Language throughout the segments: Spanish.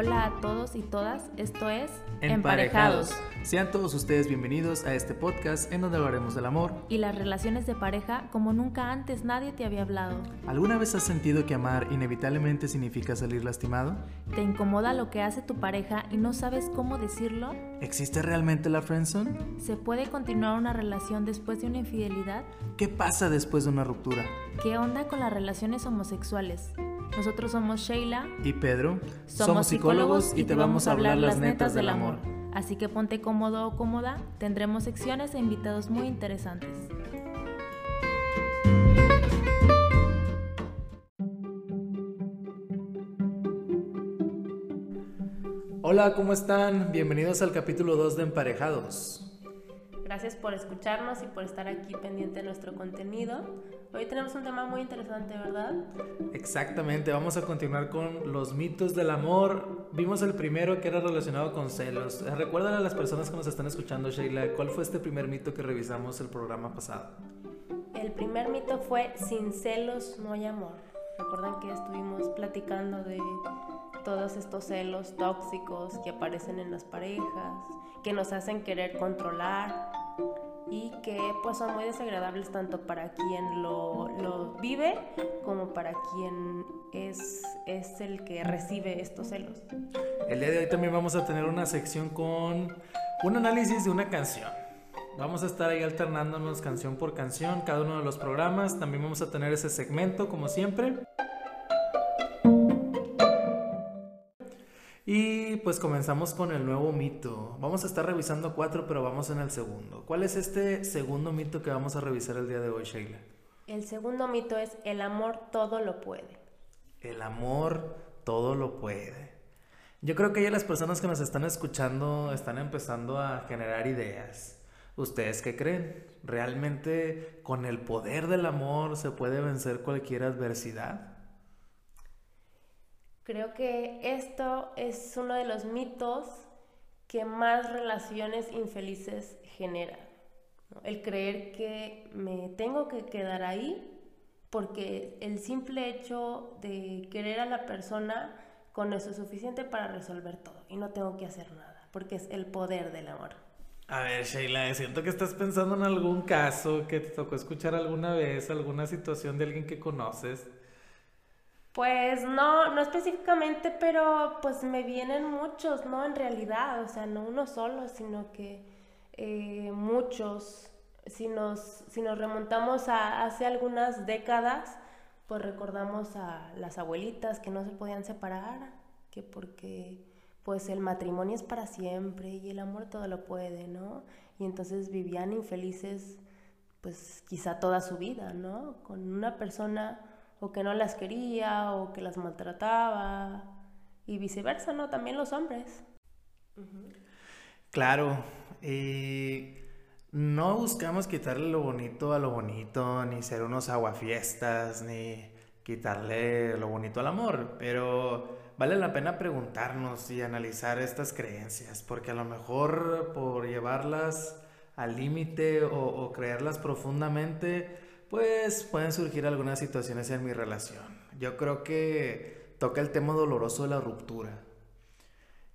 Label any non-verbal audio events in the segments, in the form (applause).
Hola a todos y todas, esto es Emparejados. Sean todos ustedes bienvenidos a este podcast en donde hablaremos del amor y las relaciones de pareja como nunca antes nadie te había hablado. ¿Alguna vez has sentido que amar inevitablemente significa salir lastimado? ¿Te incomoda lo que hace tu pareja y no sabes cómo decirlo? ¿Existe realmente la friendzone? ¿Se puede continuar una relación después de una infidelidad? ¿Qué pasa después de una ruptura? ¿Qué onda con las relaciones homosexuales? Nosotros somos Sheila y Pedro. Somos, psicólogos y te vamos a hablar las netas del amor. Así que ponte cómodo o cómoda, tendremos secciones e invitados muy interesantes. Hola, ¿cómo están? Bienvenidos al capítulo 2 de Emparejados. Gracias por escucharnos y por estar aquí pendiente de nuestro contenido. Hoy tenemos un tema muy interesante, ¿verdad? Exactamente, vamos a continuar con los mitos del amor. Vimos el primero que era relacionado con celos. Recuerdan a las personas que nos están escuchando, Sheila, ¿cuál fue este primer mito que revisamos el programa pasado? El primer mito fue sin celos no hay amor. Recuerdan que estuvimos platicando de todos estos celos tóxicos que aparecen en las parejas, que nos hacen querer controlar, y que pues son muy desagradables tanto para quien lo, lo vive como para quien es, es el que recibe estos celos. El día de hoy también vamos a tener una sección con un análisis de una canción. Vamos a estar ahí alternándonos canción por canción, cada uno de los programas. También vamos a tener ese segmento, como siempre. Pues comenzamos con el nuevo mito. Vamos a estar revisando cuatro, pero vamos en el segundo. ¿Cuál es este segundo mito que vamos a revisar el día de hoy, Sheila? El segundo mito es el amor todo lo puede. El amor todo lo puede. Yo creo que ya las personas que nos están escuchando están empezando a generar ideas. ¿Ustedes qué creen? ¿Realmente con el poder del amor se puede vencer cualquier adversidad? Creo que esto es uno de los mitos que más relaciones infelices genera. El creer que me tengo que quedar ahí porque el simple hecho de querer a la persona con eso es suficiente para resolver todo y no tengo que hacer nada, porque es el poder del amor. A ver, Sheila, siento que estás pensando en algún caso que te tocó escuchar alguna vez, alguna situación de alguien que conoces pues no, no específicamente, pero pues me vienen muchos, ¿no? En realidad, o sea, no uno solo, sino que eh, muchos. Si nos, si nos remontamos a hace algunas décadas, pues recordamos a las abuelitas que no se podían separar, que porque pues el matrimonio es para siempre y el amor todo lo puede, ¿no? Y entonces vivían infelices pues quizá toda su vida, ¿no? Con una persona o que no las quería o que las maltrataba y viceversa, ¿no? También los hombres. Claro, y no buscamos quitarle lo bonito a lo bonito, ni ser unos aguafiestas, ni quitarle lo bonito al amor, pero vale la pena preguntarnos y analizar estas creencias, porque a lo mejor por llevarlas al límite o, o creerlas profundamente, pues pueden surgir algunas situaciones en mi relación. Yo creo que toca el tema doloroso de la ruptura.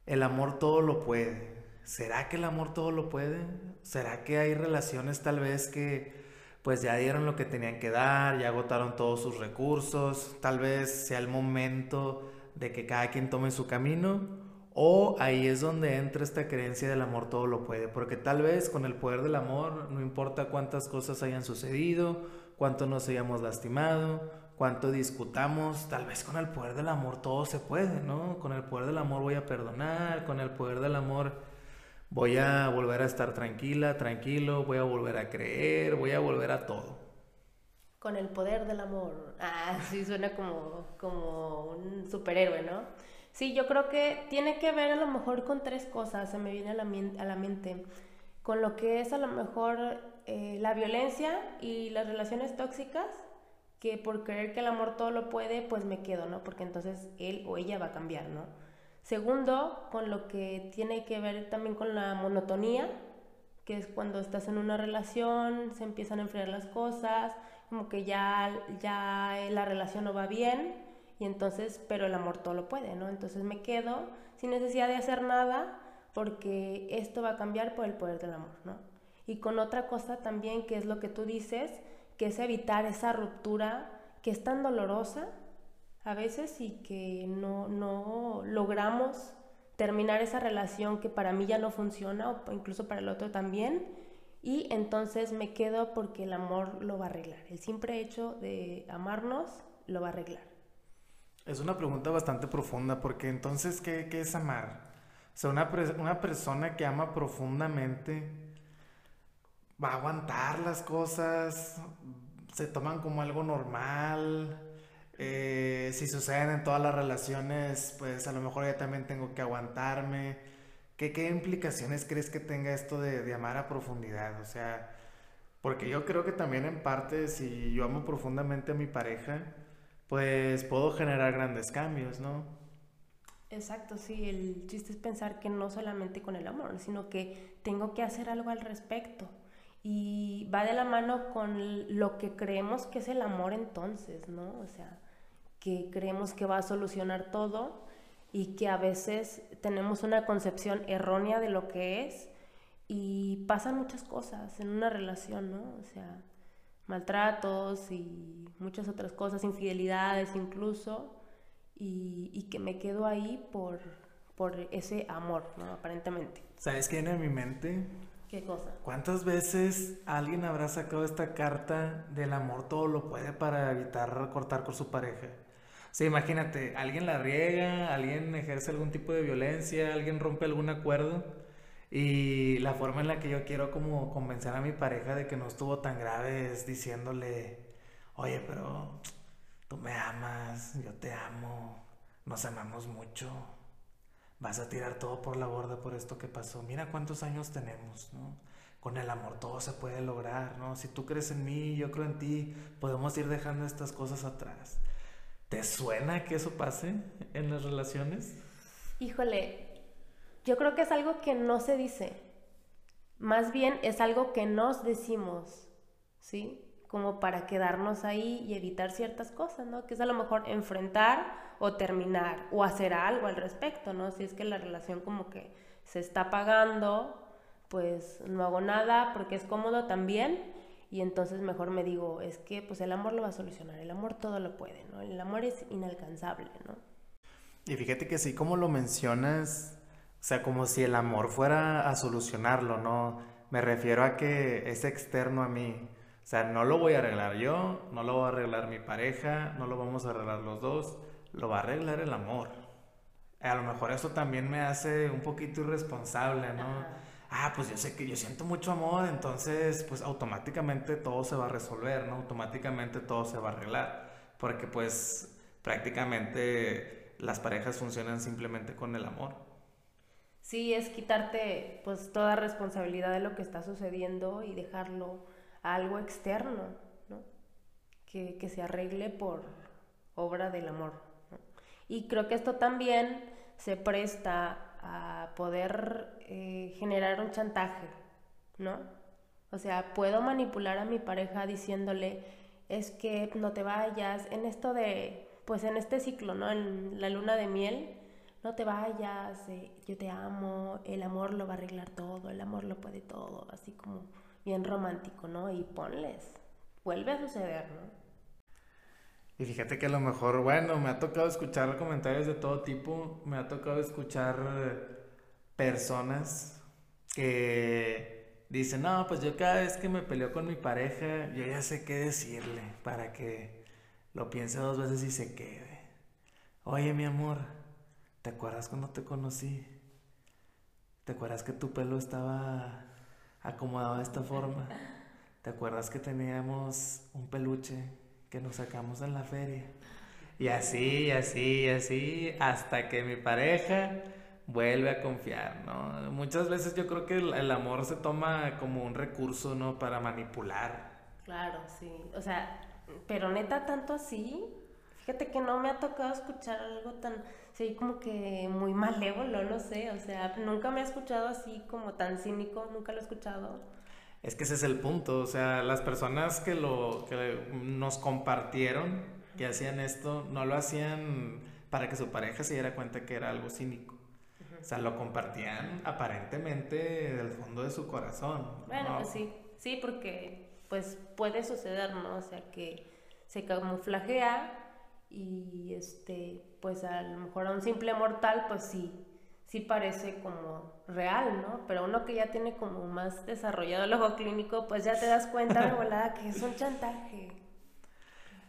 El amor todo lo puede. ¿Será que el amor todo lo puede? ¿Será que hay relaciones tal vez que pues ya dieron lo que tenían que dar, ya agotaron todos sus recursos, tal vez sea el momento de que cada quien tome su camino? O ahí es donde entra esta creencia del amor todo lo puede, porque tal vez con el poder del amor, no importa cuántas cosas hayan sucedido, cuánto nos hayamos lastimado, cuánto discutamos, tal vez con el poder del amor todo se puede, ¿no? Con el poder del amor voy a perdonar, con el poder del amor voy a volver a estar tranquila, tranquilo, voy a volver a creer, voy a volver a todo. Con el poder del amor. Ah, (laughs) sí, suena como, como un superhéroe, ¿no? Sí, yo creo que tiene que ver a lo mejor con tres cosas, se me viene a la, a la mente. Con lo que es a lo mejor eh, la violencia y las relaciones tóxicas, que por creer que el amor todo lo puede, pues me quedo, ¿no? Porque entonces él o ella va a cambiar, ¿no? Segundo, con lo que tiene que ver también con la monotonía, que es cuando estás en una relación, se empiezan a enfriar las cosas, como que ya, ya la relación no va bien y entonces, pero el amor todo lo puede, ¿no? Entonces me quedo sin necesidad de hacer nada porque esto va a cambiar por el poder del amor, ¿no? Y con otra cosa también, que es lo que tú dices, que es evitar esa ruptura que es tan dolorosa a veces y que no, no logramos terminar esa relación que para mí ya no funciona o incluso para el otro también. Y entonces me quedo porque el amor lo va a arreglar. El simple hecho de amarnos lo va a arreglar. Es una pregunta bastante profunda porque entonces, ¿qué, qué es amar? O sea, una, una persona que ama profundamente va a aguantar las cosas, se toman como algo normal. Eh, si suceden en todas las relaciones, pues a lo mejor yo también tengo que aguantarme. ¿Qué, qué implicaciones crees que tenga esto de, de, amar a profundidad? O sea, porque yo creo que también en parte, si yo amo profundamente a mi pareja, pues puedo generar grandes cambios, ¿no? Exacto, sí, el chiste es pensar que no solamente con el amor, sino que tengo que hacer algo al respecto y va de la mano con lo que creemos que es el amor entonces, ¿no? O sea, que creemos que va a solucionar todo y que a veces tenemos una concepción errónea de lo que es y pasan muchas cosas en una relación, ¿no? O sea, maltratos y muchas otras cosas, infidelidades incluso, y, y que me quedo ahí por, por ese amor, ¿no? Aparentemente. ¿Sabes qué viene a mi mente? ¿Cuántas veces alguien habrá sacado esta carta del amor todo lo puede para evitar cortar con su pareja? O sea, imagínate, alguien la riega, alguien ejerce algún tipo de violencia, alguien rompe algún acuerdo y la forma en la que yo quiero como convencer a mi pareja de que no estuvo tan grave es diciéndole, oye, pero tú me amas, yo te amo, nos amamos mucho vas a tirar todo por la borda por esto que pasó. Mira cuántos años tenemos, ¿no? Con el amor todo se puede lograr, ¿no? Si tú crees en mí, yo creo en ti, podemos ir dejando estas cosas atrás. ¿Te suena que eso pase en las relaciones? Híjole, yo creo que es algo que no se dice. Más bien es algo que nos decimos, ¿sí? Como para quedarnos ahí y evitar ciertas cosas, ¿no? Que es a lo mejor enfrentar o terminar o hacer algo al respecto, ¿no? Si es que la relación como que se está apagando, pues no hago nada porque es cómodo también y entonces mejor me digo, es que pues el amor lo va a solucionar, el amor todo lo puede, ¿no? El amor es inalcanzable, ¿no? Y fíjate que sí, como lo mencionas, o sea, como si el amor fuera a solucionarlo, ¿no? Me refiero a que es externo a mí. O sea, no lo voy a arreglar yo, no lo va a arreglar mi pareja, no lo vamos a arreglar los dos lo va a arreglar el amor. A lo mejor eso también me hace un poquito irresponsable, ¿no? Ah, pues yo sé que yo siento mucho amor, entonces pues automáticamente todo se va a resolver, ¿no? Automáticamente todo se va a arreglar, porque pues prácticamente las parejas funcionan simplemente con el amor. Sí, es quitarte pues toda responsabilidad de lo que está sucediendo y dejarlo a algo externo, ¿no? Que, que se arregle por obra del amor. Y creo que esto también se presta a poder eh, generar un chantaje, ¿no? O sea, puedo manipular a mi pareja diciéndole, es que no te vayas, en esto de, pues en este ciclo, ¿no? En la luna de miel, no te vayas, eh, yo te amo, el amor lo va a arreglar todo, el amor lo puede todo, así como bien romántico, ¿no? Y ponles, vuelve a suceder, ¿no? Y fíjate que a lo mejor, bueno, me ha tocado escuchar comentarios de todo tipo, me ha tocado escuchar personas que dicen, no, pues yo cada vez que me peleo con mi pareja, yo ya sé qué decirle para que lo piense dos veces y se quede. Oye, mi amor, ¿te acuerdas cuando te conocí? ¿Te acuerdas que tu pelo estaba acomodado de esta forma? ¿Te acuerdas que teníamos un peluche que nos sacamos en la feria. Y así, así, y así, hasta que mi pareja vuelve a confiar, ¿no? Muchas veces yo creo que el, amor se toma como un recurso, ¿no? Para manipular. Claro, sí. O sea, pero neta, tanto así. Fíjate que no me ha tocado escuchar algo tan, sí, como que muy malévolo, no sé. O sea, nunca me ha escuchado así como tan cínico, nunca lo he escuchado. Es que ese es el punto, o sea, las personas que lo que nos compartieron que hacían esto, no lo hacían para que su pareja se diera cuenta que era algo cínico. O sea, lo compartían aparentemente del fondo de su corazón. Bueno, pues sí, sí, porque pues puede suceder, ¿no? O sea, que se camuflajea y este, pues a lo mejor a un simple mortal, pues sí, sí parece como real, ¿no? Pero uno que ya tiene como más desarrollado el ojo clínico, pues ya te das cuenta de volada que es un chantaje.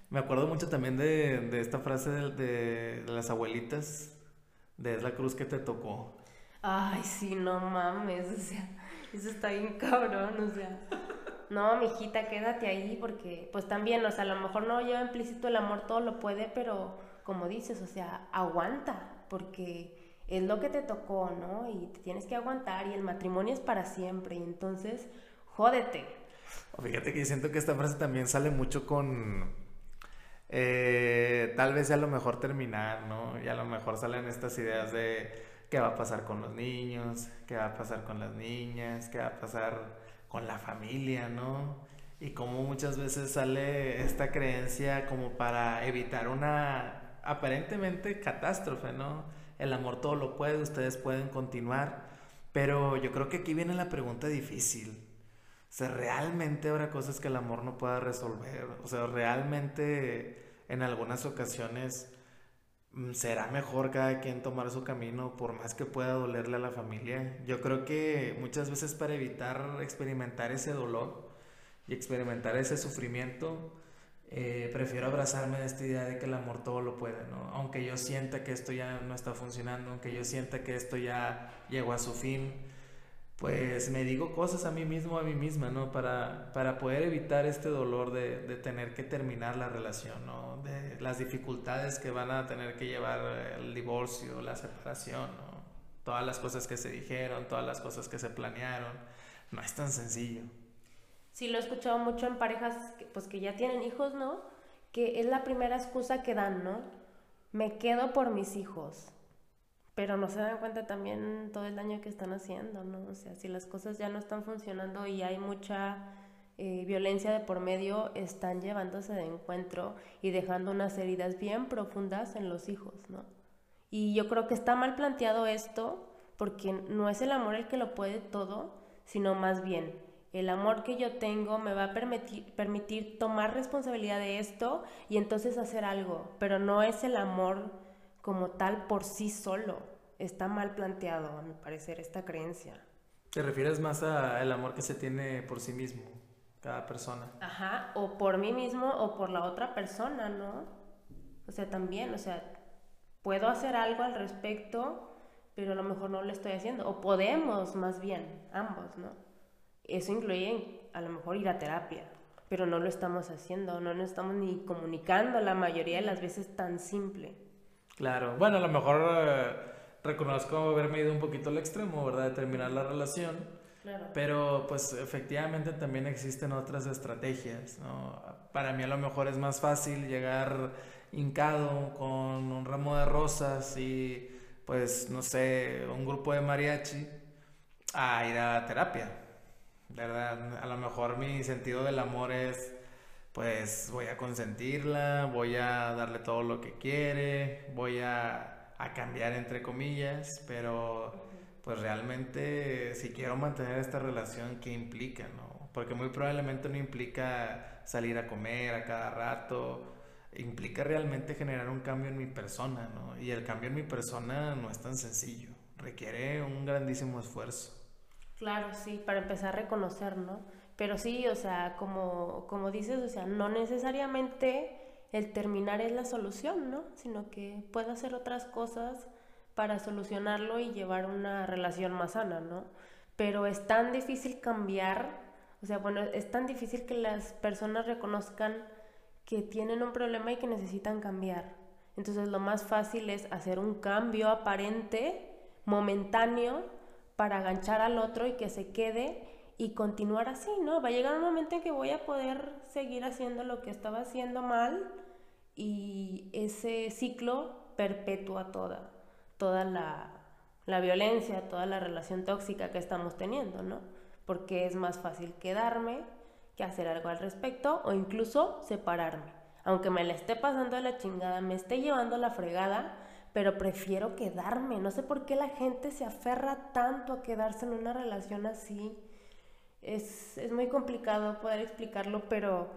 Me acuerdo mucho también de, de esta frase de, de, las abuelitas, de es la cruz que te tocó. Ay, sí, no mames, o sea, eso está bien cabrón, o sea. No, mijita, quédate ahí porque, pues también, o sea, a lo mejor no lleva implícito el amor, todo lo puede, pero como dices, o sea, aguanta, porque es lo que te tocó, ¿no? Y te tienes que aguantar y el matrimonio es para siempre, y entonces, jódete. Fíjate que siento que esta frase también sale mucho con, eh, tal vez a lo mejor terminar, ¿no? Y a lo mejor salen estas ideas de qué va a pasar con los niños, qué va a pasar con las niñas, qué va a pasar con la familia, ¿no? Y como muchas veces sale esta creencia como para evitar una aparentemente catástrofe, ¿no? El amor todo lo puede, ustedes pueden continuar, pero yo creo que aquí viene la pregunta difícil. O sea, realmente habrá cosas que el amor no pueda resolver. O sea, realmente en algunas ocasiones Mm, será mejor cada quien tomar su camino por más que pueda dolerle a la familia. Yo creo que muchas veces para evitar experimentar ese dolor y experimentar ese sufrimiento, eh, prefiero abrazarme de esta idea de que el amor todo lo puede, ¿no? Aunque yo sienta que esto ya no está funcionando, aunque yo sienta que esto ya llegó a su fin, pues me digo cosas a mí mismo, a mí misma, ¿no? Para, para poder evitar este dolor de, de, tener que terminar la relación, ¿no? De las dificultades que van a tener que llevar el divorcio, la separación, ¿no? Todas las cosas que se dijeron, todas las cosas que se planearon. No es tan sencillo. Sí, lo he escuchado mucho en parejas que, pues, que ya tienen hijos, ¿no? Que es la primera excusa que dan, ¿no? Me quedo por mis hijos pero no se dan cuenta también todo el daño que están haciendo, ¿no? O sea, si las cosas ya no están funcionando y hay mucha eh, violencia de por medio, están llevándose de encuentro y dejando unas heridas bien profundas en los hijos, ¿no? Y yo creo que está mal planteado esto porque no es el amor el que lo puede todo, sino más bien el amor que yo tengo me va a permitir, permitir tomar responsabilidad de esto y entonces hacer algo, pero no es el amor como tal por sí solo. Está mal planteado, a mi parecer, esta creencia. ¿Te refieres más al amor que se tiene por sí mismo, cada persona? Ajá, o por mí mismo o por la otra persona, ¿no? O sea, también, o sea, puedo hacer algo al respecto, pero a lo mejor no lo estoy haciendo. O podemos, más bien, ambos, ¿no? Eso incluye a lo mejor ir a terapia, pero no lo estamos haciendo, no nos estamos ni comunicando la mayoría de las veces tan simple. Claro, bueno, a lo mejor eh, reconozco haberme ido un poquito al extremo, ¿verdad? De terminar la relación. Claro. Pero pues efectivamente también existen otras estrategias, ¿no? Para mí a lo mejor es más fácil llegar hincado con un ramo de rosas y pues no sé, un grupo de mariachi a ir a terapia, ¿verdad? A lo mejor mi sentido del amor es pues voy a consentirla, voy a darle todo lo que quiere, voy a, a cambiar entre comillas, pero pues realmente si quiero mantener esta relación, ¿qué implica, no? Porque muy probablemente no implica salir a comer a cada rato, implica realmente generar un cambio en mi persona, ¿no? Y el cambio en mi persona no es tan sencillo, requiere un grandísimo esfuerzo. Claro, sí, para empezar a reconocer, ¿no? Pero sí, o sea, como, como dices, o sea, no necesariamente el terminar es la solución, ¿no? Sino que puedo hacer otras cosas para solucionarlo y llevar una relación más sana, ¿no? Pero es tan difícil cambiar, o sea, bueno, es tan difícil que las personas reconozcan que tienen un problema y que necesitan cambiar. Entonces lo más fácil es hacer un cambio aparente, momentáneo, para aganchar al otro y que se quede y continuar así, ¿no? Va a llegar un momento en que voy a poder seguir haciendo lo que estaba haciendo mal y ese ciclo perpetúa toda, toda la, la violencia, toda la relación tóxica que estamos teniendo, ¿no? Porque es más fácil quedarme que hacer algo al respecto o incluso separarme. aunque me la esté pasando a la chingada, me esté llevando la fregada, pero prefiero quedarme. No sé por qué la gente se aferra tanto a quedarse en una relación así. Es, es muy complicado poder explicarlo, pero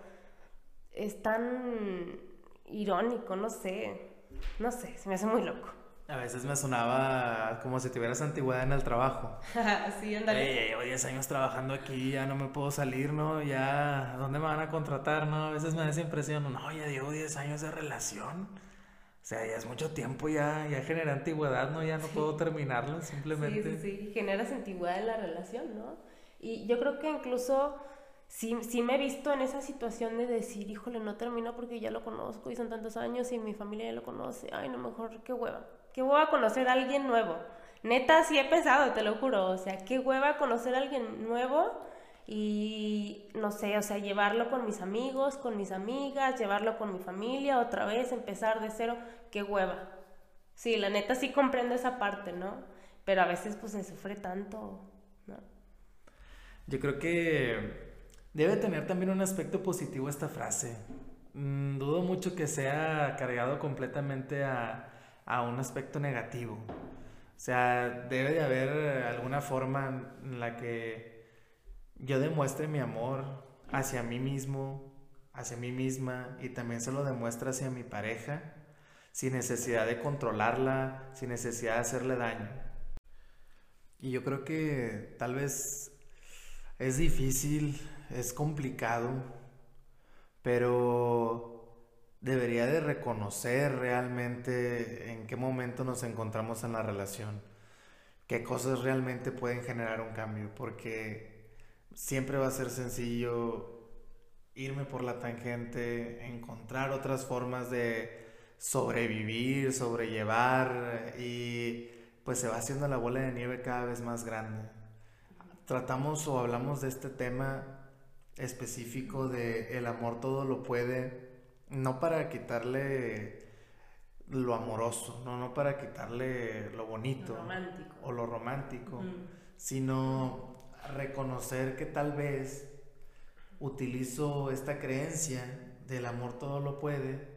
es tan irónico, no sé. No sé, se me hace muy loco. A veces me sonaba como si tuvieras antigüedad en el trabajo. (laughs) sí, ándale. Ey, llevo 10 años trabajando aquí, ya no me puedo salir, ¿no? Ya, ¿dónde me van a contratar, no? A veces me da esa impresión, no, ya llevo 10 años de relación. O sea, ya es mucho tiempo, ya, ya genera antigüedad, ¿no? Ya no puedo terminarla, simplemente. Sí, sí, sí, generas antigüedad en la relación, ¿no? Y yo creo que incluso sí, sí me he visto en esa situación de decir, híjole, no termino porque ya lo conozco y son tantos años y mi familia ya lo conoce, ay, no, mejor, qué hueva qué hueva conocer a alguien nuevo. Neta, sí he pensado, te lo juro. O sea, qué hueva conocer a alguien nuevo y no sé, o sea, llevarlo con mis amigos, con mis amigas, llevarlo con mi familia, otra vez, empezar de cero, qué hueva. Sí, la neta sí comprendo esa parte, ¿no? Pero a veces pues se sufre tanto, ¿no? Yo creo que debe tener también un aspecto positivo esta frase. Mm, dudo mucho que sea cargado completamente a a un aspecto negativo. O sea, debe de haber alguna forma en la que yo demuestre mi amor hacia mí mismo, hacia mí misma y también se lo demuestre hacia mi pareja sin necesidad de controlarla, sin necesidad de hacerle daño. Y yo creo que tal vez es difícil, es complicado, pero debería de reconocer realmente en qué momento nos encontramos en la relación, qué cosas realmente pueden generar un cambio, porque siempre va a ser sencillo irme por la tangente, encontrar otras formas de sobrevivir, sobrellevar y pues se va haciendo la bola de nieve cada vez más grande. Tratamos o hablamos de este tema específico de el amor todo lo puede no para quitarle lo amoroso, no, no para quitarle lo bonito o lo romántico, sino reconocer que tal vez utilizo esta creencia del amor todo lo puede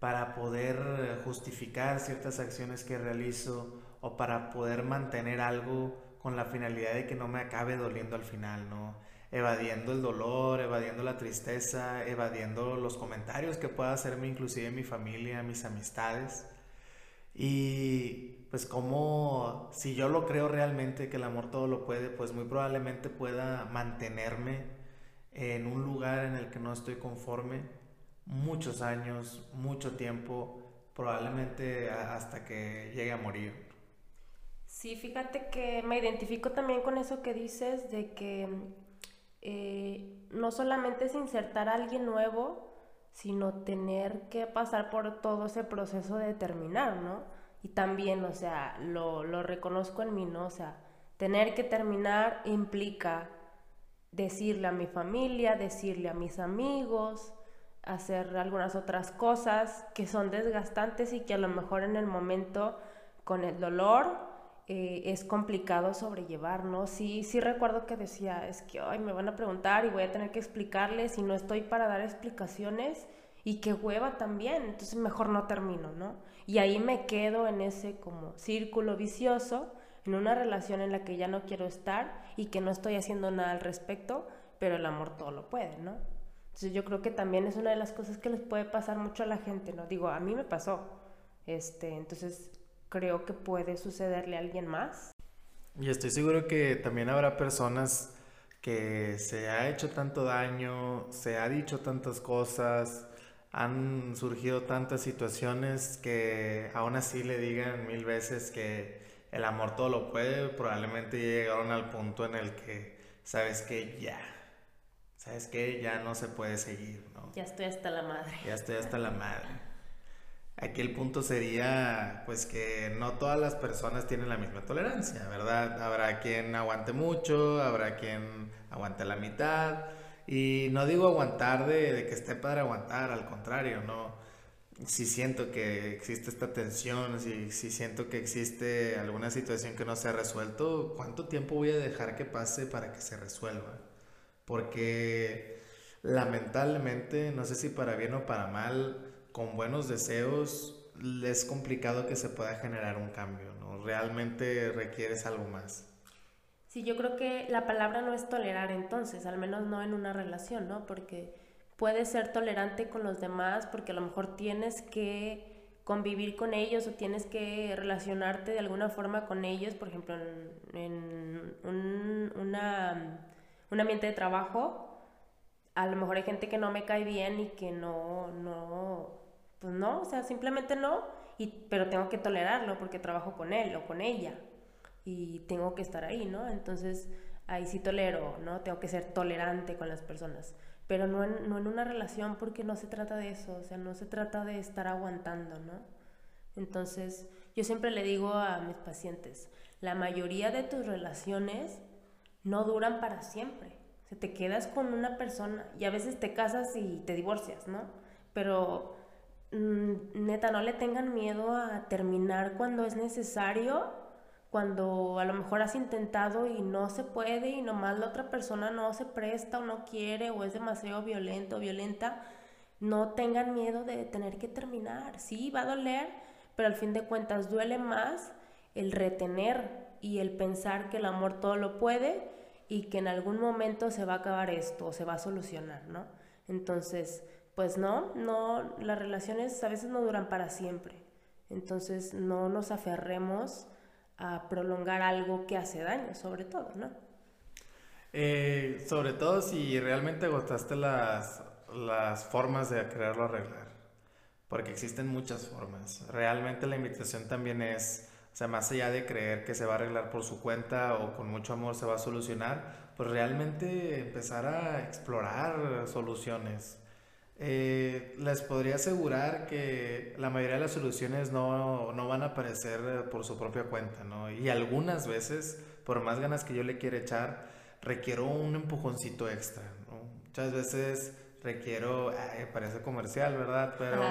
para poder justificar ciertas acciones que realizo o para poder mantener algo con la finalidad de que no me acabe doliendo al final, ¿no? evadiendo el dolor, evadiendo la tristeza, evadiendo los comentarios que pueda hacerme inclusive mi familia, mis amistades. Y pues como si yo lo creo realmente que el amor todo lo puede, pues muy probablemente pueda mantenerme en un lugar en el que no estoy conforme muchos años, mucho tiempo, probablemente hasta que llegue a morir. Sí, fíjate que me identifico también con eso que dices de que eh, no solamente es insertar a alguien nuevo, sino tener que pasar por todo ese proceso de terminar, ¿no? Y también, o sea, lo, lo reconozco en mí, ¿no? O sea, tener que terminar implica decirle a mi familia, decirle a mis amigos, hacer algunas otras cosas que son desgastantes y que a lo mejor en el momento con el dolor eh, es complicado sobrellevar, ¿no? Sí, sí recuerdo que decía, es que hoy me van a preguntar y voy a tener que explicarles y no estoy para dar explicaciones y qué hueva también, entonces mejor no termino, ¿no? Y ahí me quedo en ese como círculo vicioso, en una relación en la que ya no quiero estar y que no estoy haciendo nada al respecto, pero el amor todo lo puede, ¿no? Entonces yo creo que también es una de las cosas que les puede pasar mucho a la gente, ¿no? Digo, a mí me pasó. Este, entonces creo que puede sucederle a alguien más. Y estoy seguro que también habrá personas que se ha hecho tanto daño, se ha dicho tantas cosas, han surgido tantas situaciones que aún así le digan mil veces que el amor todo lo puede, probablemente llegaron al punto en el que sabes que ya, sabes que ya no se puede seguir, ¿no? Ya estoy hasta la madre. Ya estoy hasta la madre. Aquí el punto sería, pues que no todas las personas tienen la misma tolerancia, ¿verdad? Habrá quien aguante mucho, habrá quien aguante la mitad. Y no digo aguantar de, que esté para aguantar, al contrario, no. Si siento que existe esta tensión, si, si siento que existe alguna situación que no se ha resuelto, ¿cuánto tiempo voy a dejar que pase para que se resuelva? Porque lamentablemente, no sé si para bien o para mal, con buenos deseos, es complicado que se pueda generar un cambio, ¿no? Realmente requieres algo más. Sí, yo creo que la palabra no es tolerar entonces, al menos no en una relación, ¿no? Porque puedes ser tolerante con los demás porque a lo mejor tienes que convivir con ellos o tienes que relacionarte de alguna forma con ellos, por ejemplo, en, un, un ambiente de trabajo, a lo mejor hay gente que no me cae bien y que no, no, pues no, o sea, simplemente no, y, pero tengo que tolerarlo porque trabajo con él o con ella y tengo que estar ahí, ¿no? Entonces, ahí sí tolero, ¿no? Tengo que ser tolerante con las personas, pero no en, no en una relación porque no se trata de eso, o sea, no se trata de estar aguantando, ¿no? Entonces, yo siempre le digo a mis pacientes, la mayoría de tus relaciones no duran para siempre. O sea, te quedas con una persona y a veces te casas y te divorcias, ¿no? Pero neta, no le tengan miedo a terminar cuando es necesario cuando a lo mejor has intentado y no se puede y nomás la otra persona no se presta o no quiere o es demasiado violento o violenta, no tengan miedo de tener que terminar. Sí, va a doler, pero al fin de cuentas duele más el retener y el pensar que el amor todo lo puede y que en algún momento se va a acabar esto o se va a solucionar, ¿no? Entonces, pues no, no, las relaciones a veces no duran para siempre. Entonces, no nos aferremos a prolongar algo que hace daño, sobre todo, ¿no? Eh, sobre todo si realmente agotaste las, las formas de quererlo arreglar, porque existen muchas formas. Realmente la invitación también es, o sea, más allá de creer que se va a arreglar por su cuenta o con mucho amor se va a solucionar, pues realmente empezar a explorar soluciones. Eh, les podría asegurar que la mayoría de las soluciones no, no, van a aparecer por su propia cuenta, ¿no? Y algunas veces, por más ganas que yo le quiera echar, requiero un empujoncito extra, ¿no? Muchas veces requiero, parece comercial, ¿verdad? Pero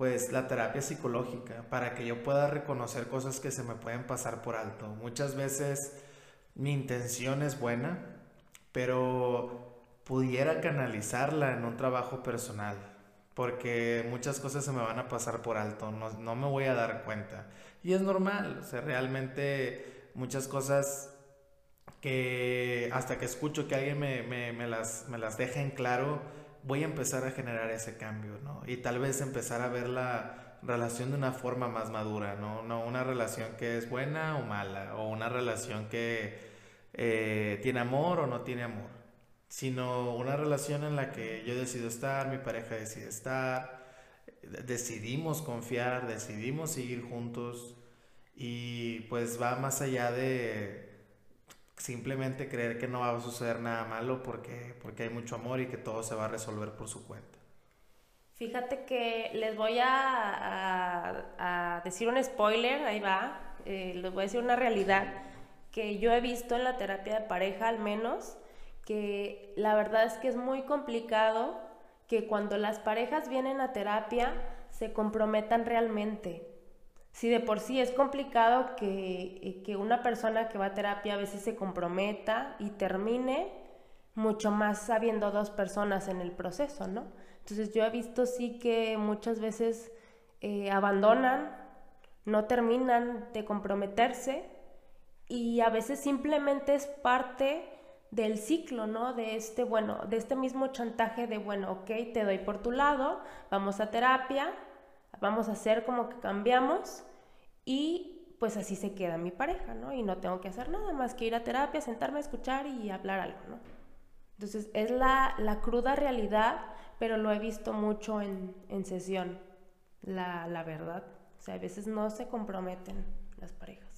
pues la terapia psicológica, para que yo pueda reconocer cosas que se me pueden pasar por alto. Muchas veces mi intención es buena, pero pudiera canalizarla en un trabajo personal, porque muchas cosas se me van a pasar por alto, no, me voy a dar cuenta. Y es normal, o sea, realmente muchas cosas que hasta que escucho que alguien me, me, las, me las deja en claro, voy a empezar a generar ese cambio, ¿no? Y tal vez empezar a ver la relación de una forma más madura, ¿no? No una relación que es buena o mala, o una relación que eh, tiene amor o no tiene amor sino una relación en la que yo decido estar, mi pareja decide estar, decidimos confiar, decidimos seguir juntos y pues va más allá de simplemente creer que no va a suceder nada malo porque, porque hay mucho amor y que todo se va a resolver por su cuenta. Fíjate que les voy a, a, decir un spoiler, ahí va, eh, les voy a decir una realidad que yo he visto en la terapia de pareja al menos que la verdad es que es muy complicado que cuando las parejas vienen a terapia se comprometan realmente. Si de por sí es complicado que, eh, que una persona que va a terapia a veces se comprometa y termine, mucho más sabiendo dos personas en el proceso, ¿no? Entonces yo he visto sí que muchas veces eh, abandonan, no terminan de comprometerse y a veces simplemente es parte del ciclo, ¿no? De este, bueno, de este mismo chantaje de, bueno, ok, te doy por tu lado, vamos a terapia, vamos a hacer como que cambiamos y pues así se queda mi pareja, ¿no? Y no tengo que hacer nada más que ir a terapia, sentarme a escuchar y hablar algo, ¿no? Entonces es la, la cruda realidad, pero lo he visto mucho en, en sesión, la, la verdad. O sea, a veces no se comprometen las parejas.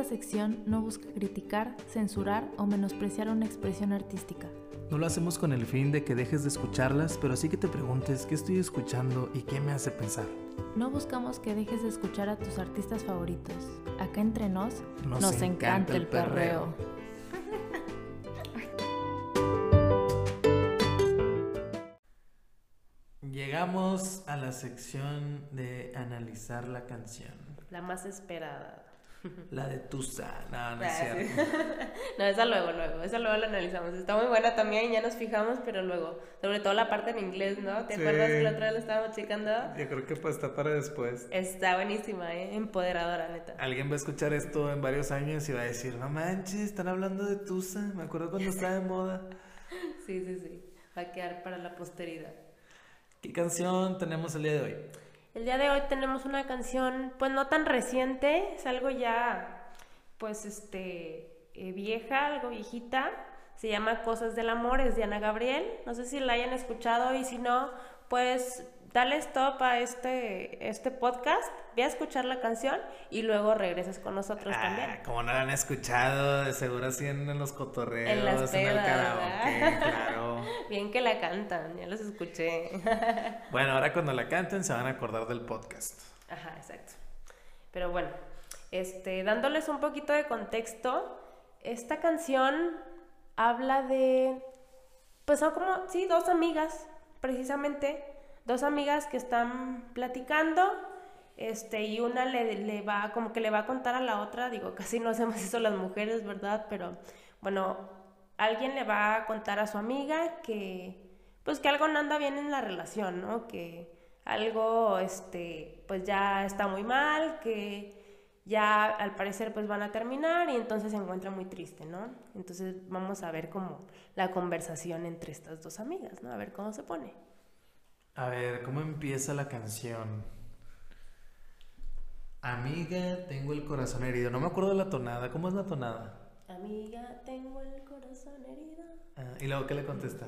Esta sección no busca criticar, censurar o menospreciar una expresión artística. No lo hacemos con el fin de que dejes de escucharlas, pero sí que te preguntes qué estoy escuchando y qué me hace pensar. No buscamos que dejes de escuchar a tus artistas favoritos. Acá entre nos nos, encanta, el perreo. Llegamos a la sección de analizar la canción. La más esperada. La de Tusa. No, no es Ah, cierto. sí. (laughs) no, esa luego, luego. Esa luego la analizamos. Está muy buena también, ya nos fijamos, pero luego. Sobre todo la parte en inglés, ¿no? ¿Te Sí. acuerdas que la otra vez la estábamos checando? Yo creo que pues está para después. Está buenísima, ¿eh? Empoderadora, neta. Alguien va a escuchar esto en varios años y va a decir, no manches, están hablando de Tusa. Me acuerdo cuando estaba de moda. (laughs) Sí, sí, sí. Va a quedar para la posteridad. ¿Qué canción tenemos el día de hoy? El día de hoy tenemos una canción, pues no tan reciente, es algo ya, pues este, eh, vieja, algo viejita. Se llama Cosas del Amor, es de Ana Gabriel. No sé si la hayan escuchado y si no, pues dale stop a este, este podcast, ve a escuchar la canción y luego regresas con nosotros también. Ah, como no la han escuchado, de seguro así en, los cotorreos, En las en el pedas, karaoke, claro. (laughs) Bien que la cantan, ya los escuché. (laughs) Bueno, ahora cuando la canten se van a acordar del podcast. Ajá, exacto. Pero bueno, este, dándoles un poquito de contexto, esta canción habla de, pues son como, sí, dos amigas, precisamente, dos amigas que están platicando, este, y una le, le va, como que le va a contar a la otra, digo, (laughs) casi no hacemos eso las mujeres, ¿verdad? Pero bueno, alguien le va a contar a su amiga que, pues que algo no anda bien en la relación, ¿no? Que algo, este, pues ya está muy mal, que ya al parecer pues van a terminar y entonces se encuentra muy triste, ¿no? Entonces vamos a ver como la conversación entre estas dos amigas, ¿no? A ver cómo se pone. A ver, ¿cómo empieza la canción? Amiga, tengo el corazón herido. No me acuerdo de la tonada. ¿Cómo es la tonada? Amiga, tengo el corazón herido. Ah, ¿Y luego qué le contesta?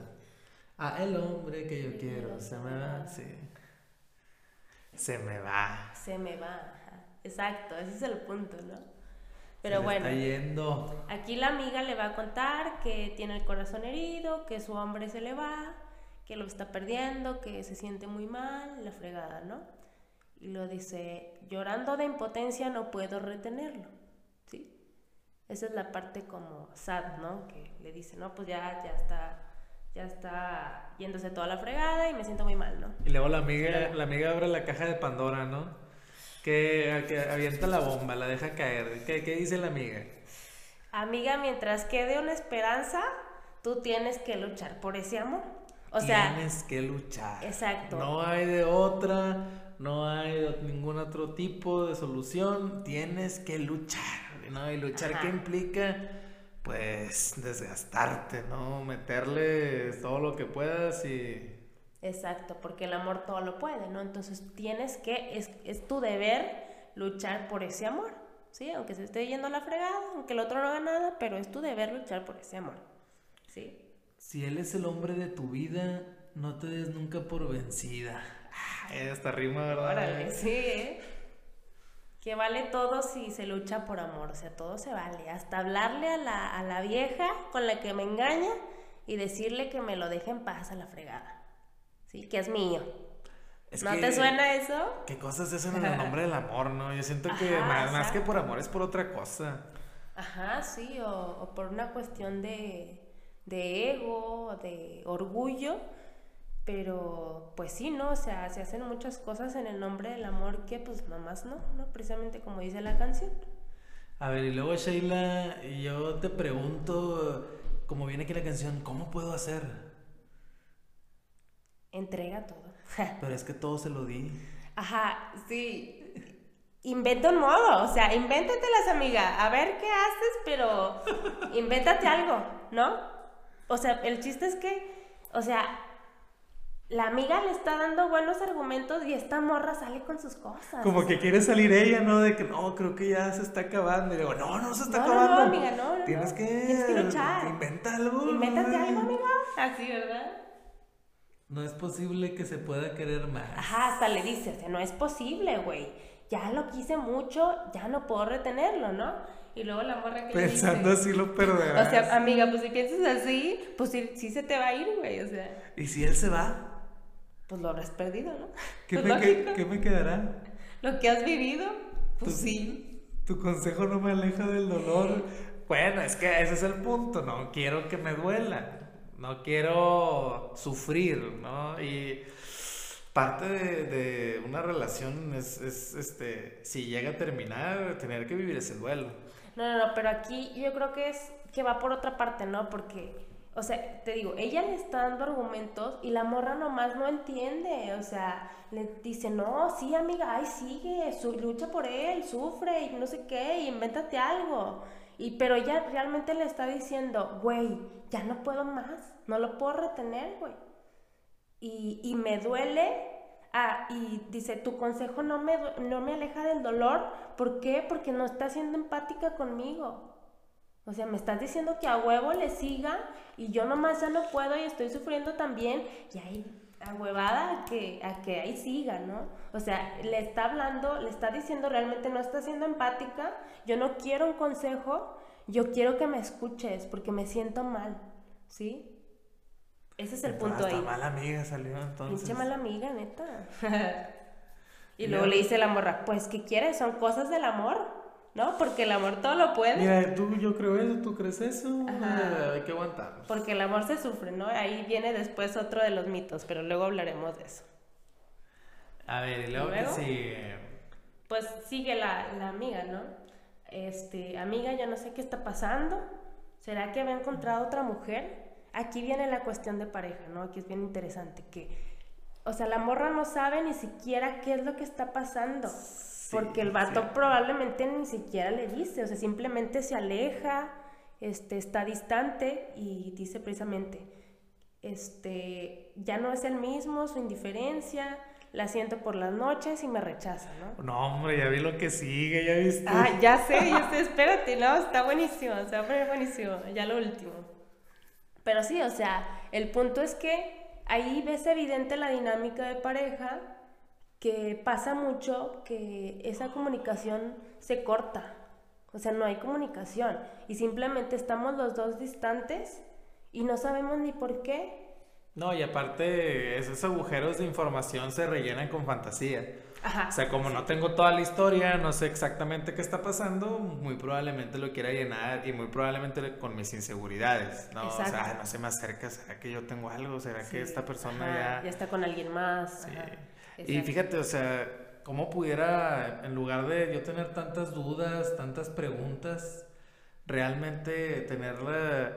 Ah, el hombre que yo quiero. Se me va. Sí. Se me va. Se me va. ajá. Exacto, ese es el punto, ¿no? Pero bueno. Está yendo. Aquí la amiga le va a contar que tiene el corazón herido, que su hombre se le va, que lo está perdiendo, que se siente muy mal, la fregada, ¿no? Y lo dice, llorando de impotencia no puedo retenerlo, ¿sí? Esa es la parte como sad, ¿no? Que le dice, no, pues ya, ya está, ya está yéndose toda la fregada y me siento muy mal, ¿no? Y luego la amiga, la amiga abre la caja de Pandora, ¿no? Que, que avienta la bomba, la deja caer. ¿Qué, qué dice la amiga? Amiga, mientras quede una esperanza, tú tienes que luchar por ese amor. O sea, Tienes que luchar. Exacto. No hay de otra, no hay ningún otro tipo de solución. Tienes que luchar, ¿no? Y luchar, Ajá. ¿qué implica? Pues desgastarte, ¿no? Meterle todo lo que puedas y... Exacto, porque el amor todo lo puede, ¿no? Entonces tienes que, es, es tu deber luchar por ese amor, ¿sí? Aunque se esté yendo a la fregada, aunque el otro no haga nada, pero es tu deber luchar por ese amor, ¿sí? Si él es el hombre de tu vida, no te des nunca por vencida. Esta rima, ¿verdad? Órale, sí, ¿eh? Que vale todo si se lucha por amor, o sea, todo se vale. Hasta hablarle a la, a la vieja con la que me engaña y decirle que me lo deje en paz a la fregada, ¿sí? Que es mío. Es ¿No que- te suena eso? ¿Qué cosas se hacen en el nombre del amor, no? Yo siento que Ajá, más, más que por amor es por otra cosa. Ajá, sí, o, o por una cuestión de, de ego, de orgullo, pero pues sí, ¿no? O sea, se hacen muchas cosas en el nombre del amor que pues nomás no, ¿no? Precisamente como dice la canción. A ver, y luego Sheila, yo te pregunto, como viene aquí la canción, ¿cómo puedo hacer? Entrega todo. (laughs) Pero es que todo se lo di. Ajá, sí. Inventa un modo, o sea, invéntatelas, amiga. A ver qué haces, pero invéntate algo, ¿no? O sea, el chiste es que, o sea, la amiga le está dando buenos argumentos y esta morra sale con sus cosas. Como que quiere salir ella, ¿no? De que no, creo que ya se está acabando. Y digo, no, no se está No, no, no, acabando. amiga, no, no, Tienes que. Tienes que luchar. Inventa algo. Invéntate algo, amiga. Así, ¿verdad? No es posible que se pueda querer más. Ajá, hasta le dice, o sea, no es posible, güey. Ya lo quise mucho, ya no puedo retenerlo, ¿no? Y luego la morra que le Pensando dice, así lo perderás. O sea, amiga, pues si piensas así, pues sí, sí se te va a ir, güey. O sea, ¿Y si él se va? pues lo habrás perdido, ¿no? ¿Qué, Pues me, qué- me quedará? Lo que has vivido, pues Tú- sí. Tu consejo no me aleja del dolor. Bueno, es que ese es el punto, no quiero que me duela, no quiero sufrir, ¿no? Y parte de, de una relación es, es, este, si llega a terminar, tener que vivir ese duelo. No, no, no, pero aquí yo creo que es que va por otra parte, ¿no? Porque, o sea, te digo, ella le está dando argumentos y la morra nomás no entiende, o sea, le dice, no, sí, amiga, ay, sigue, su, lucha por él, sufre y no sé qué, y algo. Y, pero ella realmente le está diciendo, güey, ya no puedo más, no lo puedo retener, güey. Y, y me duele Ah, y dice, tu consejo no me, no me aleja del dolor. ¿Por qué? Porque no está siendo empática conmigo. O sea, me estás diciendo que a huevo le siga y yo nomás ya no puedo y estoy sufriendo también. Y ahí, a huevada, que, a que ahí siga, ¿no? O sea, le está hablando, le está diciendo realmente no está siendo empática. Yo no quiero un consejo, yo quiero que me escuches porque me siento mal, ¿sí? Ese es el punto ahí. mala amiga salió entonces. Pinche mala amiga, neta. (laughs) y luego le dice la morra, pues, ¿qué quieres? Son cosas del amor. ¿no? Porque el amor todo lo puede. Mira, tú, yo creo eso, tú crees eso, hay que aguantar. Porque el amor se sufre, ¿no? Ahí viene después otro de los mitos, pero luego hablaremos de eso. A ver, y luego, que sigue. Pues sigue la, la, amiga, ¿no? Este, amiga, yo no sé qué está pasando. ¿Será que había encontrado otra mujer? Aquí viene la cuestión de pareja, ¿no? Aquí es bien interesante que, o sea, la morra no sabe ni siquiera qué es lo que está pasando. porque el vato probablemente ni siquiera le dice, o sea, simplemente se aleja, este, está distante y dice precisamente, este, ya no es el mismo, su indiferencia, la siento por las noches y me rechaza, ¿no? No, hombre, ya vi lo que sigue, ya viste. Ah, ya sé, ya sé, espérate, no, está buenísimo, se va a poner buenísimo, ya lo último. Pero sí, o sea, el punto es que ahí ves evidente la dinámica de pareja, que pasa mucho que esa comunicación se corta. O sea, no hay comunicación y simplemente estamos los dos distantes y no sabemos ni por qué. No, y aparte esos agujeros de información se rellenan con fantasía. O sea, como no tengo toda la historia, no sé exactamente qué está pasando, muy probablemente lo quiera llenar y muy probablemente con mis inseguridades, ¿no? O sea, no se me acerca, ¿será que yo tengo algo? ¿Será que esta persona ya... Ya está con alguien más. Y fíjate, o sea, ¿cómo pudiera, en lugar de yo tener tantas dudas, tantas preguntas, realmente tener la,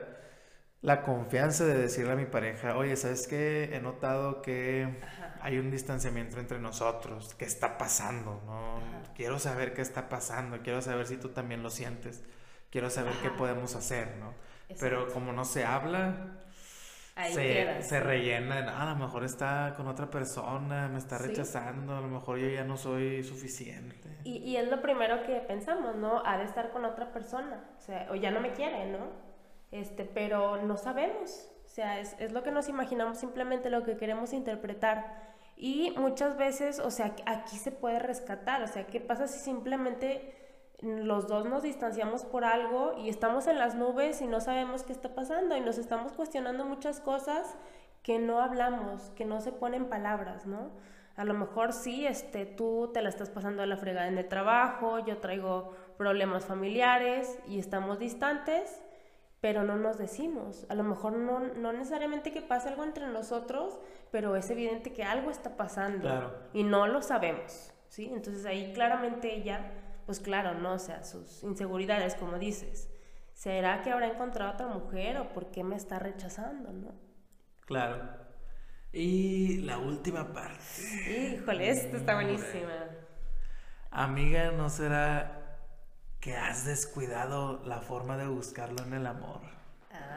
la confianza de decirle a mi pareja, oye, ¿sabes qué? He notado que hay un distanciamiento entre nosotros, ¿qué está pasando? ¿no? Quiero saber qué está pasando, quiero saber si tú también lo sientes, quiero saber qué podemos hacer, ¿no? Pero como no se habla, se, se, rellena, ah, a lo mejor está con otra persona, me está rechazando, a lo mejor yo ya no soy suficiente. Y, y, es lo primero que pensamos, ¿no? Ha de estar con otra persona, o sea, o ya no me quiere, ¿no? Este, pero no sabemos, o sea, es, es lo que nos imaginamos simplemente lo que queremos interpretar. Y muchas veces, o sea, aquí se puede rescatar, o sea, ¿qué pasa si simplemente los dos nos distanciamos por algo y estamos en las nubes y no sabemos qué está pasando y nos estamos cuestionando muchas cosas que no hablamos, que no se ponen palabras, ¿no? A lo mejor sí, este, tú te la estás pasando a la fregada en el trabajo, yo traigo problemas familiares y estamos distantes pero no nos decimos. A lo mejor no, no necesariamente que pase algo entre nosotros, pero es evidente que algo está pasando y no lo sabemos, ¿sí? Entonces ahí claramente ella, pues claro, ¿no? O sea, sus inseguridades, como dices, ¿será que habrá encontrado otra mujer o por qué me está rechazando, no? Claro. Y la última parte. Híjole, esta está buenísima. Amiga, ¿no será que has descuidado la forma de buscarlo en el amor.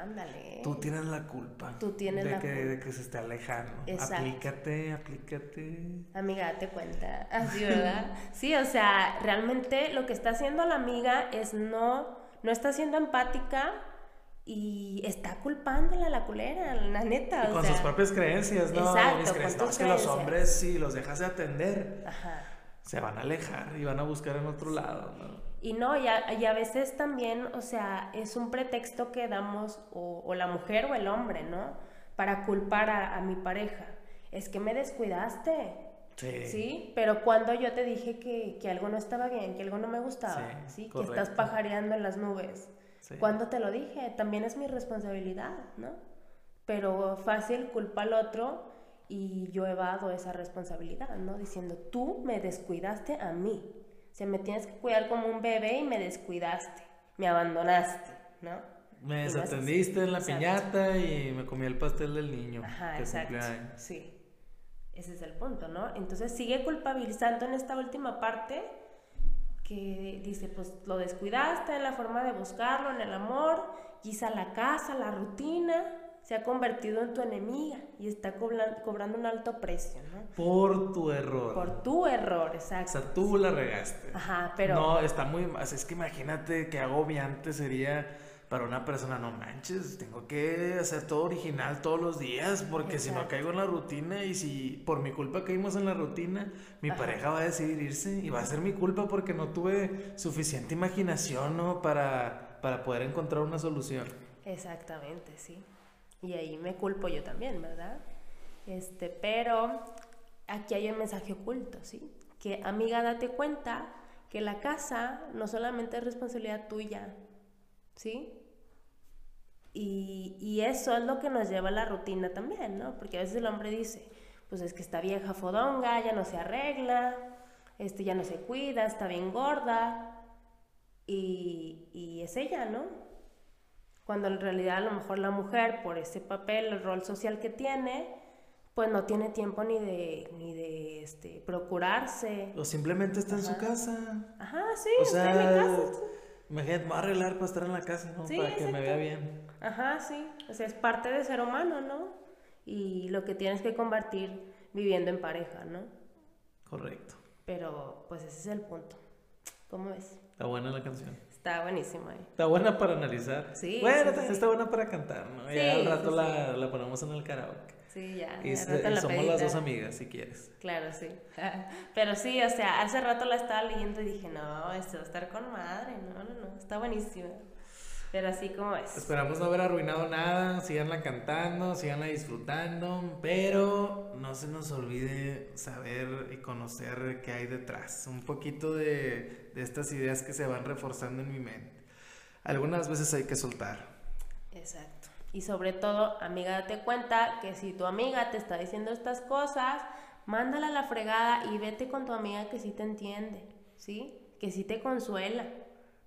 Ándale. Tú tienes la culpa. Tú tienes de la que, De que se esté alejando. Exacto. Aplícate, aplícate. Amiga, date cuenta. Así, ¿verdad? sí, o sea, realmente lo que está haciendo la amiga es no, no está siendo empática y está culpándola a la culera, la neta. Y con sus propias creencias, ¿no? Exacto, creencias. que los hombres, si los dejas de atender, se van a alejar y van a buscar en otro lado, ¿no? Y no, y a, veces también, o sea, es un pretexto que damos o, la mujer o el hombre, ¿no? Para culpar a, mi pareja. Es que me descuidaste. Sí. ¿Sí? Pero cuando yo te dije que, que, algo no estaba bien, que algo no me gustaba, ¿sí? Que estás pajareando en las nubes. Sí. Cuando te lo dije, también es mi responsabilidad, ¿no? Pero fácil culpa al otro y yo evado esa responsabilidad, ¿no? Diciendo, tú me descuidaste a mí. O sea, me tienes que cuidar como un bebé y me descuidaste, me abandonaste, ¿no? Me desatendiste en la Exacto. piñata y me comí el pastel del niño. Ajá, que exacto. Sí. Ese es el punto, ¿no? Entonces sigue culpabilizando en esta última parte que dice, pues lo descuidaste en la forma de buscarlo, en el amor, quizá la casa, la rutina, se ha convertido en tu enemiga y está cobrando un alto precio, ¿no? Por tu error. Por tu error, O exacto. sea, tú la regaste. Ajá, pero... No, está muy. Es que imagínate qué agobiante sería para una persona. No manches, tengo que hacer todo original todos los días porque si no caigo en la rutina y si por mi culpa caímos en la rutina, mi Ajá. pareja va a decidir irse y va a ser mi culpa porque no tuve suficiente imaginación ¿no? para, para poder encontrar una solución. Exactamente, sí. Y ahí me culpo yo también, ¿verdad? Este, pero aquí hay un mensaje oculto, ¿sí? Que amiga, date cuenta que la casa no solamente es responsabilidad tuya, ¿sí? Y, y eso es lo que nos lleva a la rutina también, ¿no? Porque a veces el hombre dice, pues es que está vieja fodonga, ya no se arregla, este, ya no se cuida, está bien gorda, y, y es ella, ¿no? Cuando en realidad a lo mejor la mujer, por ese papel, el rol social que tiene, pues no tiene tiempo ni de, ni de este, procurarse. O simplemente está en su casa. Ajá, sí, O está en sea, mi casa. imagínate, me voy a arreglar para estar en la casa, ¿no? Sí, para que me vea bien. Ajá, sí. O sea, es parte de ser humano, ¿no? Y lo que tienes que convertir viviendo en pareja, ¿no? Correcto. Pero, pues ese es el punto. ¿Cómo ves? Está buena la canción. Está buenísimo ahí. Está buena para analizar. Sí, Bueno, sí, también sí. está buena para cantar, ¿no? Sí, ya al rato. La, la ponemos en el karaoke. Sí, ya. Y, se- somos las dos amigas, si quieres. Claro, sí. (laughs) Pero sí, o sea, hace rato la estaba leyendo y dije, no, esto va a estar con madre. No, no, no, está buenísima. Pero así como es. Esperamos no haber arruinado nada. Síganla cantando, síganla disfrutando. Pero no se nos olvide saber y conocer qué hay detrás. Un poquito de estas ideas que se van reforzando en mi mente. Algunas veces hay que soltar. Exacto. Y sobre todo, amiga, date cuenta que si tu amiga te está diciendo estas cosas, mándala a la fregada y vete con tu amiga que sí te entiende, ¿sí? Que sí te consuela.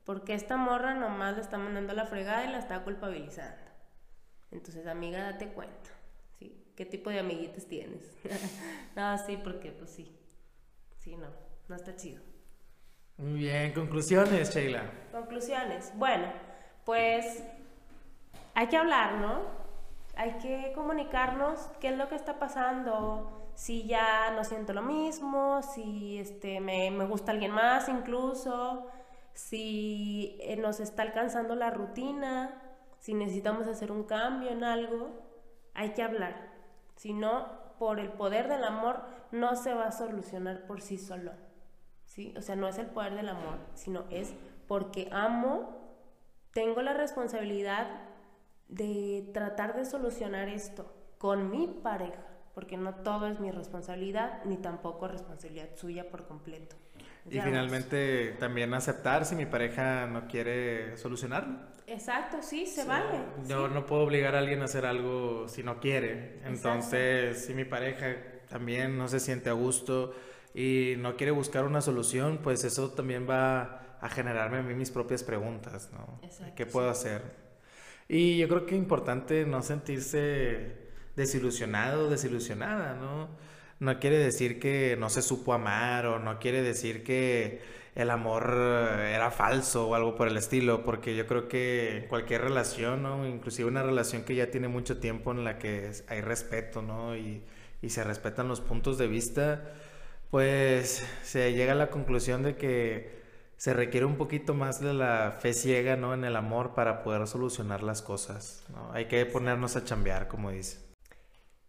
Porque esta morra nomás la está mandando a la fregada y la está culpabilizando. Entonces, amiga, date cuenta, ¿sí? ¿Qué tipo de amiguitos tienes? (laughs) no, sí, porque pues sí. Sí, no, no está chido. Muy bien, conclusiones, Sheila. Conclusiones. Bueno, pues hay que hablar, ¿no? Hay que comunicarnos qué es lo que está pasando, si ya no siento lo mismo, si este, me, me gusta alguien más incluso, si eh, nos está alcanzando la rutina, si necesitamos hacer un cambio en algo, hay que hablar. Si no, por el poder del amor no se va a solucionar por sí solo. ¿Sí? O sea, no es el poder del amor, sino es porque amo, tengo la responsabilidad de tratar de solucionar esto con mi pareja, porque no todo es mi responsabilidad, ni tampoco responsabilidad suya por completo. Y finalmente también aceptar si mi pareja no quiere solucionarlo. Exacto, sí, se Sí, vale. Yo sí. no puedo obligar a alguien a hacer algo si no quiere. Entonces, si mi pareja también no se siente a gusto y no quiere buscar una solución, pues eso también va a generarme a mí mis propias preguntas, ¿no? Exacto, ¿Qué puedo hacer? Y yo creo que es importante no sentirse desilusionado o desilusionada, ¿no? No quiere decir que no se supo amar o no quiere decir que el amor era falso o algo por el estilo, porque yo creo que cualquier relación, ¿no? Inclusive una relación que ya tiene mucho tiempo en la que hay respeto, ¿no? Y, y se respetan los puntos de vista, pues se llega a la conclusión de que se requiere un poquito más de la fe ciega, ¿no? En el amor para poder solucionar las cosas. Hay que ponernos a chambear, como dice.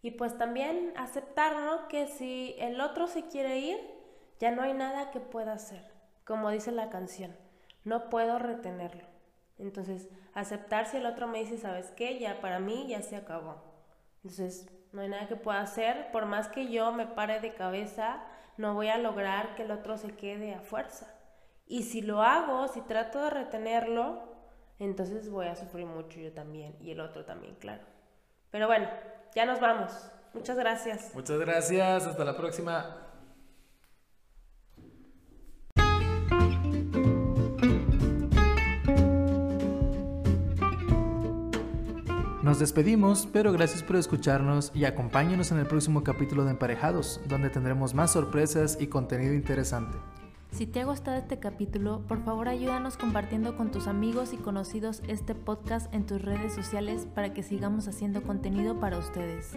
Y pues también aceptar, ¿no? Que si el otro se quiere ir, ya no hay nada que pueda hacer. Como dice la canción, no puedo retenerlo. Entonces, aceptar si el otro me dice, ¿sabes qué? Ya para mí ya se acabó. Entonces, no hay nada que pueda hacer. Por más que yo me pare de cabeza, no voy a lograr que el otro se quede a fuerza. Y si lo hago, si trato de retenerlo, entonces voy a sufrir mucho yo también y el otro también, claro. Pero bueno, ya nos vamos. Muchas gracias. Muchas gracias, hasta la próxima. Nos despedimos, pero gracias por escucharnos y acompáñenos en el próximo capítulo de Emparejados, donde tendremos más sorpresas y contenido interesante. Si te ha gustado este capítulo, por favor ayúdanos compartiendo con tus amigos y conocidos este podcast en tus redes sociales para que sigamos haciendo contenido para ustedes.